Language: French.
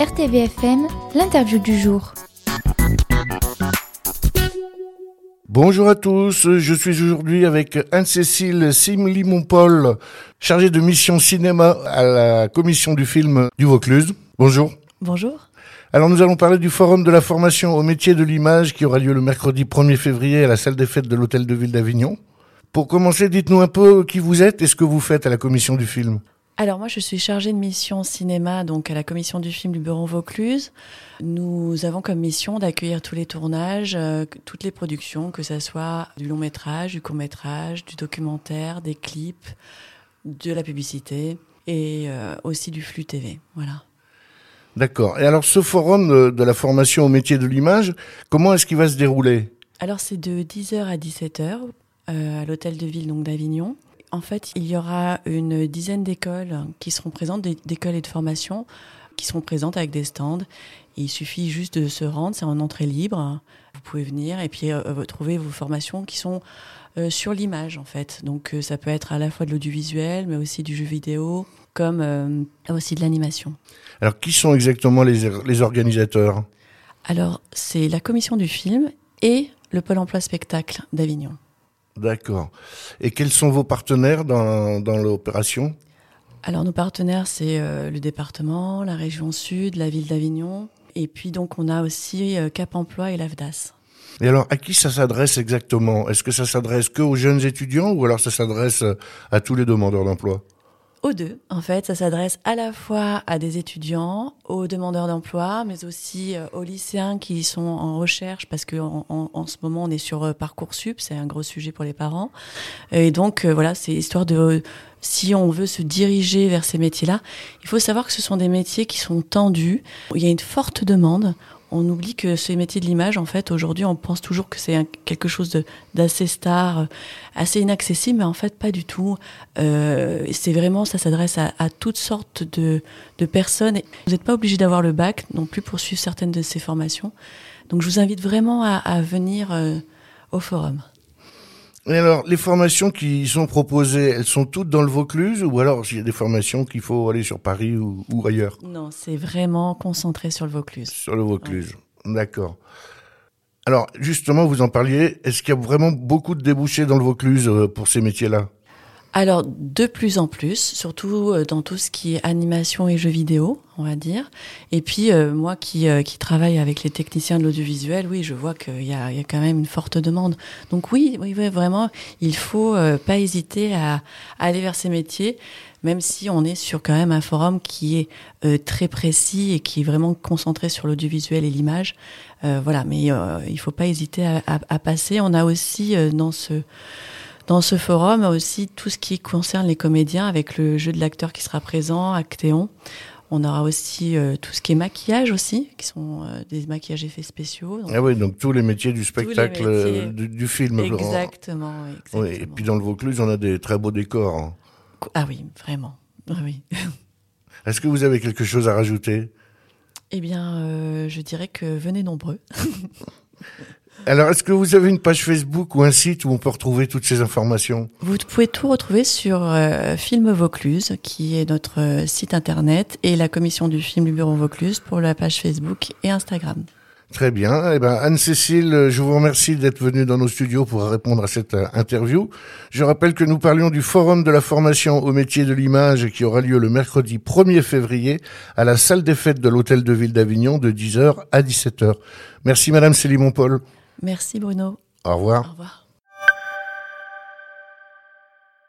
RTVFM, l'interview du jour. Bonjour à tous, je suis aujourd'hui avec Anne-Cécile Simlimon-Paul, chargée de mission cinéma à la commission du film du Vaucluse. Bonjour. Bonjour. Alors nous allons parler du forum de la formation au métier de l'image qui aura lieu le mercredi 1er février à la salle des fêtes de l'hôtel de ville d'Avignon. Pour commencer, dites-nous un peu qui vous êtes et ce que vous faites à la commission du film. Alors moi je suis chargée de mission cinéma donc à la commission du film du Bureau Vaucluse. Nous avons comme mission d'accueillir tous les tournages, euh, toutes les productions, que ce soit du long métrage, du court métrage, du documentaire, des clips, de la publicité et euh, aussi du flux TV. Voilà. D'accord. Et alors ce forum de, la formation au métier de l'image, comment est-ce qu'il va se dérouler? Alors c'est de 10h à 17h euh, à l'hôtel de ville donc d'Avignon. En fait, il y aura une dizaine d'écoles qui seront présentes, d'écoles et de formation qui seront présentes avec des stands. il suffit juste de se rendre, c'est en entrée libre. Vous pouvez venir et puis euh, trouver vos formations qui sont euh, sur l'image en fait. Donc ça peut être à la fois de l'audiovisuel, mais aussi du jeu vidéo, comme aussi de l'animation. Alors, qui sont exactement les, les organisateurs? Alors, c'est la commission du film et le Pôle emploi spectacle d'Avignon. D'accord. Et quels sont vos partenaires dans, dans l'opération? Alors, nos partenaires, c'est euh, le département, la région sud, la ville d'Avignon. Et puis, donc, on a aussi euh, Cap Emploi et l'AFDAS. Et alors, à qui ça s'adresse exactement? Est-ce que ça s'adresse que aux jeunes étudiants ou alors ça s'adresse euh, à tous les demandeurs d'emploi? Aux deux. En fait, ça s'adresse à la fois à des étudiants, aux demandeurs d'emploi, mais aussi euh, aux lycéens qui sont en recherche, parce que en, ce moment on est sur euh, parcoursup, c'est un gros sujet pour les parents. Et donc euh, voilà, c'est histoire de si on veut se diriger vers ces métiers-là, il faut savoir que ce sont des métiers qui sont tendus. Il y a une forte demande on oublie que ces métiers de l'image, en fait, aujourd'hui, on pense toujours que c'est quelque chose d'assez star, euh, assez inaccessible, mais en fait, pas du tout. Euh, c'est vraiment, ça s'adresse à, toutes sortes de, personnes. vous n'êtes pas obligé d'avoir le bac non plus pour suivre certaines de ces formations. Donc, je vous invite vraiment à, venir euh, au forum. Et alors, les formations qui sont proposées, elles sont toutes dans le Vaucluse ou alors il y a des formations qu'il faut aller sur Paris ou, ailleurs Non, c'est vraiment concentré sur le Vaucluse. Sur le Vaucluse, d'accord. Alors, justement, vous en parliez, est-ce qu'il y a vraiment beaucoup de débouchés dans le Vaucluse euh, pour ces métiers-là? Alors de plus en plus, surtout euh, dans tout ce qui est animation et jeux vidéo, on va dire. Et puis euh, moi qui, euh, qui travaille avec les techniciens de l'audiovisuel, oui, je vois qu'il y a, y a quand même une forte demande. Donc oui, oui, vraiment, il faut pas hésiter à, aller vers ces métiers, même si on est sur quand même un forum qui est très précis et qui est vraiment concentré sur l'audiovisuel et l'image. voilà, mais il faut pas hésiter à, à, à passer. On a aussi dans ce dans ce forum, aussi tout ce qui concerne les comédiens avec le jeu de l'acteur qui sera présent, Actéon. On aura aussi euh, tout ce qui est maquillage aussi, qui sont euh, des maquillages effets spéciaux. ah oui, donc tous les métiers du spectacle, euh, du, film. Exactement, exactement. et puis dans le Vaucluse, on a des très beaux décors. Hein. Ah oui, vraiment. Ah oui. Est-ce que vous avez quelque chose à rajouter? Eh bien, je dirais que venez nombreux. Alors, est-ce que vous avez une page Facebook ou un site où on peut retrouver toutes ces informations? Vous pouvez tout retrouver sur euh, Film Vaucluse, qui est notre euh, site internet, et la commission du film du Bureau Vaucluse pour la page Facebook et Instagram. Très bien. Eh ben, Anne-Cécile, je vous remercie d'être venue dans nos studios pour répondre à cette euh, interview. Je rappelle que nous parlions du forum de la formation au métier de l'image qui aura lieu le mercredi 1er février à la salle des fêtes de l'hôtel de ville d'Avignon de 10h à 17h. Merci Madame Célimon Paul. Merci Bruno. Au revoir. Au revoir.